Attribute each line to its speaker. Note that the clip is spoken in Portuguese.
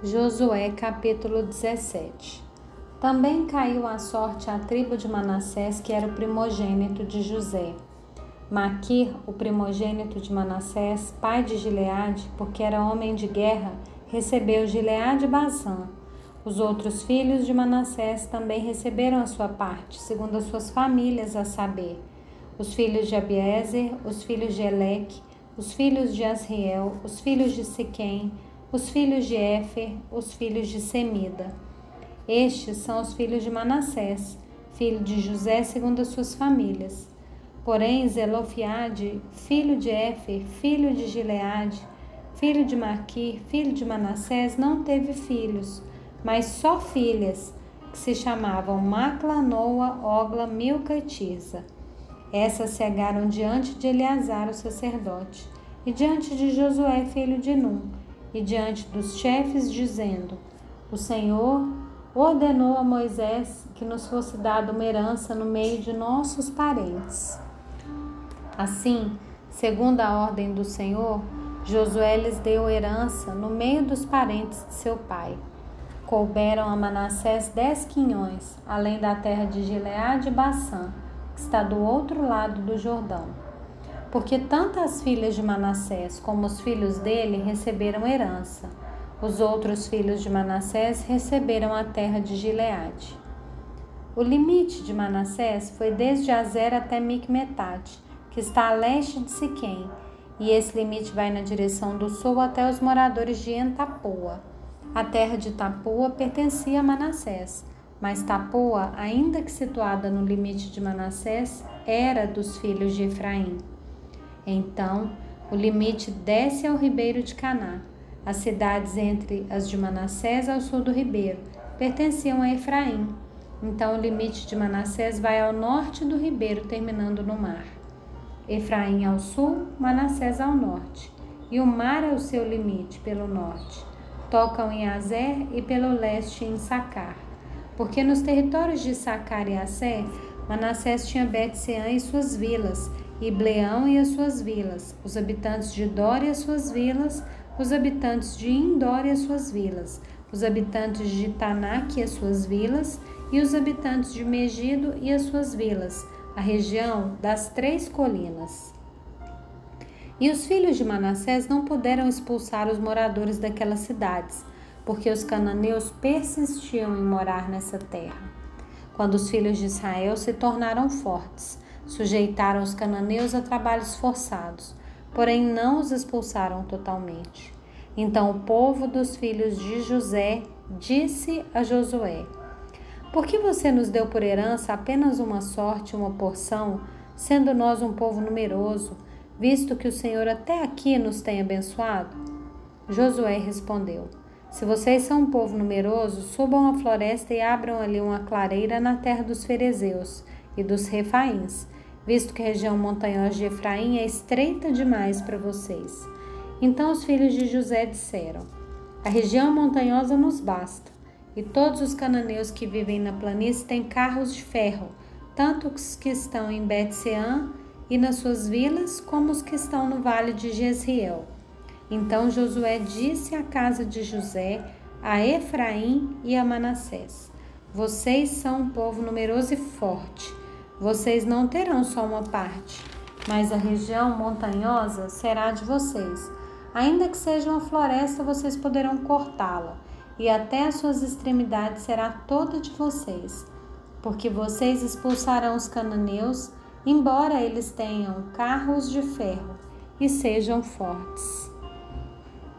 Speaker 1: Josué capítulo 17 Também caiu a sorte à tribo de Manassés, que era o primogênito de José. Maquir, o primogênito de Manassés, pai de Gileade, porque era homem de guerra, recebeu Gileade e Bazã. Os outros filhos de Manassés também receberam a sua parte, segundo as suas famílias, a saber, os filhos de Abiezer, os filhos de Eleque, os filhos de Asriel, os filhos de Siquém, os filhos de Éfer, os filhos de Semida. Estes são os filhos de Manassés, filho de José segundo as suas famílias. Porém, Zelofiade, filho de Éfer, filho de Gileade, filho de Maquir, filho de Manassés, não teve filhos, mas só filhas, que se chamavam Macla, Noa, Ogla, Milca e Tisa. Essas cegaram diante de Eleazar, o sacerdote, e diante de Josué, filho de Num, e diante dos chefes, dizendo: O Senhor ordenou a Moisés que nos fosse dada uma herança no meio de nossos parentes. Assim, segundo a ordem do Senhor, Josué lhes deu herança no meio dos parentes de seu pai. Couberam a Manassés dez quinhões, além da terra de Gileade e Bassã, que está do outro lado do Jordão porque tanto as filhas de Manassés como os filhos dele receberam herança. Os outros filhos de Manassés receberam a terra de Gileade. O limite de Manassés foi desde Azer até Micmetate, que está a leste de Siquém, e esse limite vai na direção do sul até os moradores de Entapoa. A terra de Tapoa pertencia a Manassés, mas Tapoa, ainda que situada no limite de Manassés, era dos filhos de Efraim. Então, o limite desce ao ribeiro de Caná. As cidades entre as de Manassés ao sul do ribeiro pertenciam a Efraim. Então, o limite de Manassés vai ao norte do ribeiro, terminando no mar. Efraim ao sul, Manassés ao norte. E o mar é o seu limite pelo norte. Tocam em Azer e pelo leste em Sacar. Porque nos territórios de Sacar e Assé, Manassés tinha Bet-Seã e suas vilas, e Bleão e as suas vilas, os habitantes de Dor e as suas vilas, os habitantes de Indor e as suas vilas, os habitantes de Tanak e as suas vilas, e os habitantes de Megido e as suas vilas, a região das três colinas. E os filhos de Manassés não puderam expulsar os moradores daquelas cidades, porque os cananeus persistiam em morar nessa terra. Quando os filhos de Israel se tornaram fortes, Sujeitaram os cananeus a trabalhos forçados, porém não os expulsaram totalmente. Então o povo dos filhos de José disse a Josué: Por que você nos deu por herança apenas uma sorte, uma porção, sendo nós um povo numeroso, visto que o Senhor até aqui nos tem abençoado? Josué respondeu: Se vocês são um povo numeroso, subam à floresta e abram ali uma clareira na terra dos ferezeus e dos refaíns visto que a região montanhosa de Efraim é estreita demais para vocês. Então os filhos de José disseram: A região montanhosa nos basta, e todos os cananeus que vivem na planície têm carros de ferro, tanto os que estão em Bet-Sean e nas suas vilas, como os que estão no vale de Jezreel. Então Josué disse à casa de José, a Efraim e a Manassés: Vocês são um povo numeroso e forte. Vocês não terão só uma parte, mas a região montanhosa será de vocês. Ainda que seja uma floresta, vocês poderão cortá-la, e até as suas extremidades será toda de vocês, porque vocês expulsarão os cananeus, embora eles tenham carros de ferro e sejam fortes.